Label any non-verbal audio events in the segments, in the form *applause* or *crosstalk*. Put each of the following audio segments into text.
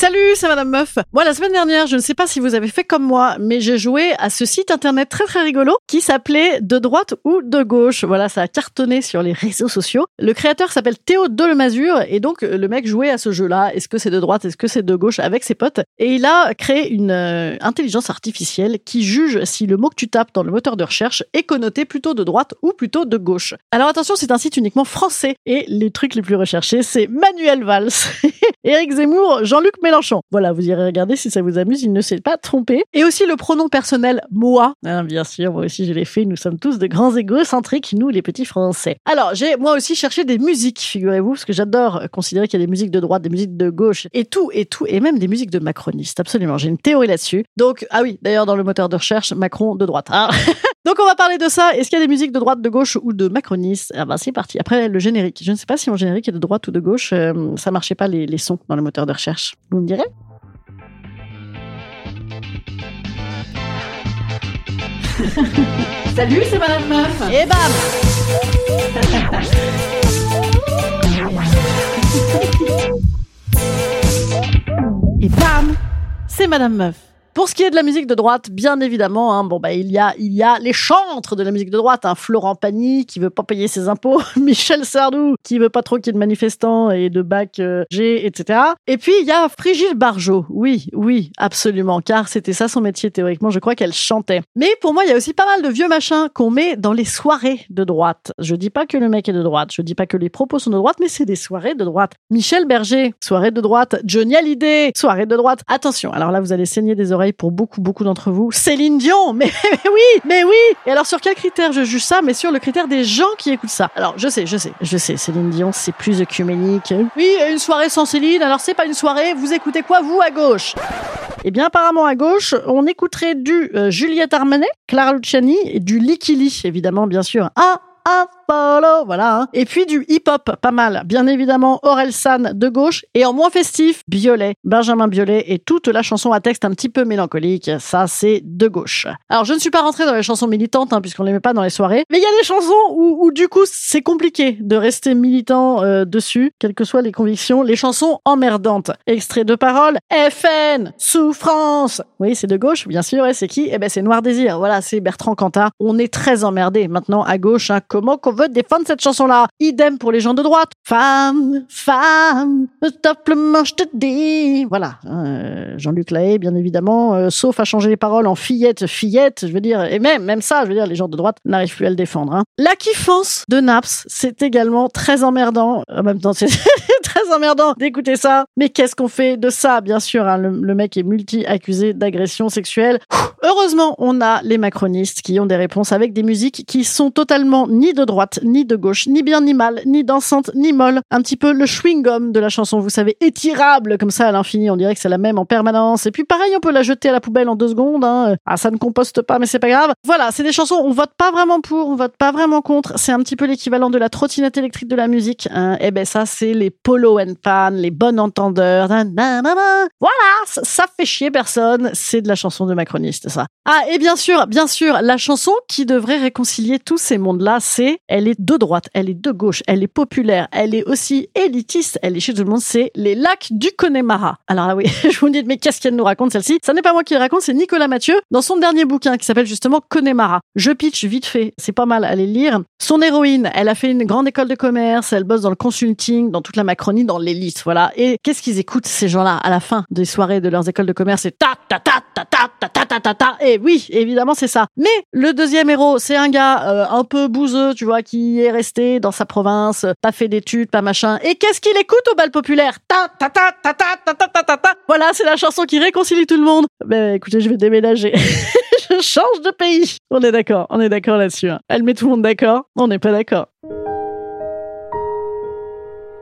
Salut, c'est Madame Meuf. Moi, la semaine dernière, je ne sais pas si vous avez fait comme moi, mais j'ai joué à ce site internet très très rigolo qui s'appelait De droite ou de gauche. Voilà, ça a cartonné sur les réseaux sociaux. Le créateur s'appelle Théo Delemazure et donc le mec jouait à ce jeu-là. Est-ce que c'est de droite, est-ce que c'est de gauche avec ses potes? Et il a créé une euh, intelligence artificielle qui juge si le mot que tu tapes dans le moteur de recherche est connoté plutôt de droite ou plutôt de gauche. Alors attention, c'est un site uniquement français et les trucs les plus recherchés, c'est Manuel Valls, *laughs* Éric Zemmour, Jean-Luc Mélenchon. Voilà, vous irez regarder si ça vous amuse, il ne s'est pas trompé. Et aussi le pronom personnel moi. Hein, bien sûr, moi aussi je l'ai fait, nous sommes tous de grands égocentriques, nous les petits français. Alors, j'ai moi aussi cherché des musiques, figurez-vous, parce que j'adore considérer qu'il y a des musiques de droite, des musiques de gauche, et tout, et tout, et même des musiques de macronistes, absolument. J'ai une théorie là-dessus. Donc, ah oui, d'ailleurs, dans le moteur de recherche, Macron de droite. hein. *laughs* Donc on va parler de ça. Est-ce qu'il y a des musiques de droite, de gauche ou de macronistes? Ah ben c'est parti. Après le générique. Je ne sais pas si mon générique est de droite ou de gauche. Euh, ça marchait pas les, les sons dans le moteur de recherche. Vous me direz? *laughs* Salut, c'est Madame Meuf. Et bam *laughs* Et bam C'est Madame Meuf. Pour ce qui est de la musique de droite, bien évidemment, hein, bon bah il y a les chantres de la musique de droite, hein, Florent Pagny qui veut pas payer ses impôts, *laughs* Michel Sardou qui veut pas trop qu'il y ait de manifestants et de bac euh, G, etc. Et puis il y a Frigide Barjot, oui, oui, absolument, car c'était ça son métier théoriquement. Je crois qu'elle chantait. Mais pour moi, il y a aussi pas mal de vieux machins qu'on met dans les soirées de droite. Je dis pas que le mec est de droite, je dis pas que les propos sont de droite, mais c'est des soirées de droite. Michel Berger, soirée de droite. Johnny Hallyday, soirée de droite. Attention, alors là vous allez saigner des oreilles pour beaucoup, beaucoup d'entre vous. Céline Dion, mais, *laughs* oui, mais oui. Et alors sur quel critère je juge ça Mais sur le critère des gens qui écoutent ça? Alors je sais, je sais, je sais. Céline Dion, c'est plus œcuménique. Oui, une soirée sans Céline. Alors c'est pas une soirée. Vous écoutez quoi vous à gauche? Eh bien apparemment à gauche, on écouterait du euh, Juliette Armanet, Clara Luciani, et du Likili, évidemment, bien sûr. Ah, Apollo, voilà. hein. Et puis du hip-hop, pas mal. Bien évidemment, Aurel San de gauche et en moins festif, Biolay, Benjamin Biolay et toute la chanson à texte un petit peu mélancolique. Ça, c'est de gauche. Alors, je ne suis pas rentrée dans les chansons militantes, hein, puisqu'on les met pas dans les soirées. Mais il y a des chansons où, où, du coup, c'est compliqué de rester militant euh, dessus, quelles que soient les convictions. Les chansons emmerdantes. Extrait de parole. FN, souffrance. Oui, c'est de gauche, bien sûr. Et c'est qui? Eh ben, c'est Noir Désir. Voilà, c'est Bertrand Cantat. On est très emmerdé maintenant à gauche. Hein. Comment qu'on veut défendre cette chanson-là Idem pour les gens de droite. Femme, femme, simplement je te dis. Voilà. Euh, Jean-Luc Lahaye, bien évidemment, euh, sauf à changer les paroles en fillette, fillette, je veux dire, et même, même ça, je veux dire, les gens de droite n'arrivent plus à le défendre. Hein. La kiffance de Naps, c'est également très emmerdant. En même temps, c'est *laughs* très emmerdant d'écouter ça. Mais qu'est-ce qu'on fait de ça Bien sûr, hein, le, mec est multi-accusé d'agression sexuelle. Heureusement, on a les macronistes qui ont des réponses avec des musiques qui sont totalement ni de droite, ni de gauche, ni bien ni mal, ni dansante, ni molle. Un petit peu le chewing-gum de la chanson, vous savez, étirable comme ça à l'infini. On dirait que c'est la même en permanence. Et puis pareil, on peut la jeter à la poubelle en deux secondes. Hein. Ah, ça ne composte pas, mais c'est pas grave. Voilà, c'est des chansons, on vote pas vraiment pour, on vote pas vraiment contre. C'est un petit peu l'équivalent de la trottinette électrique de la musique. Hein. Et ben ça, c'est les polo And Pan, les bonnes entendeurs. Voilà, ça, fait chier personne. C'est de la chanson de macroniste, ça. Ah, et bien sûr, bien sûr, la chanson qui devrait réconcilier tous ces mondes-là, c'est elle est de droite, elle est de gauche, elle est populaire, elle est aussi élitiste, elle est chez tout le monde, c'est Les Lacs du Connemara. Alors là, oui, *laughs* je vous dis, mais qu'est-ce qu'elle nous raconte celle-ci? Ça n'est pas moi qui le raconte, c'est Nicolas Mathieu dans son dernier bouquin qui s'appelle justement Connemara. Je pitch vite fait, c'est pas mal, allez lire. Son héroïne, elle a fait une grande école de commerce, elle bosse dans le consulting, dans toute la Macronie, dans l'élite, voilà. Et qu'est-ce qu'ils écoutent ces gens-là à la fin des soirées de leurs écoles de commerce C'est ta ta ta ta ta ta ta ta ta. Et oui, évidemment, c'est ça. Mais le deuxième héros, c'est un gars euh, un peu bouseux, tu vois, qui est resté dans sa province, pas fait d'études, pas machin. Et qu'est-ce qu'il écoute au bal populaire Ta ta ta ta ta ta ta ta ta ta. Voilà, c'est la chanson qui réconcilie tout le monde. Ben écoutez, je vais déménager. je change de pays. On est d'accord, on est d'accord là-dessus. hein. Elle met tout le monde d'accord. On n'est pas d'accord.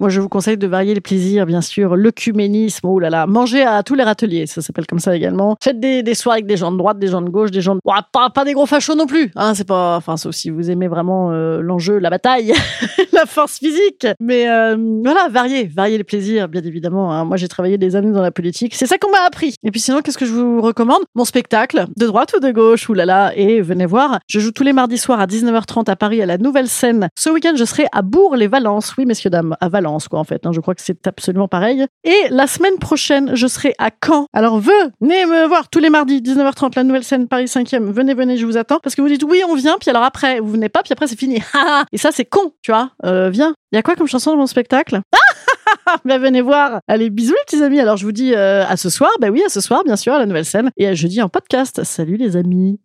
Moi, je vous conseille de varier les plaisirs, bien sûr. L'œcuménisme, oh là là. Manger à tous les râteliers, ça s'appelle comme ça également. Faites des, des soirées avec des gens de droite, des gens de gauche, des gens de... Ouah, pas, pas des gros fachos non plus. Hein, c'est pas... Enfin, sauf si vous aimez vraiment euh, l'enjeu, la bataille, *laughs* la force physique. Mais euh, voilà, varier, varier les plaisirs, bien évidemment. hein. Moi, j'ai travaillé des années dans la politique. C'est ça qu'on m'a appris. Et puis sinon, qu'est-ce que je vous recommande? Mon spectacle, de droite ou de gauche, oulala. Et venez voir, je joue tous les mardis soirs à 19h30 à Paris à la Nouvelle Scène. Ce week-end, je serai à Bourg-les-Valences. Oui, messieurs, dames, à Valence, quoi, en fait. hein. Je crois que c'est absolument pareil. Et la semaine prochaine, je serai à Caen. Alors, venez me voir tous les mardis, 19h30, la Nouvelle Scène, Paris 5e. Venez, venez, je vous attends. Parce que vous dites oui, on vient, puis alors après, vous venez pas, puis après, c'est fini. *laughs* Et ça, c'est con, tu vois. Euh, viens. Il y a quoi comme chanson dans mon spectacle? *laughs* Bah, venez voir. Allez, bisous les petits amis. Alors je vous dis euh, à ce soir. Bah oui, à ce soir, bien sûr, à la nouvelle scène. Et à jeudi en podcast. Salut les amis.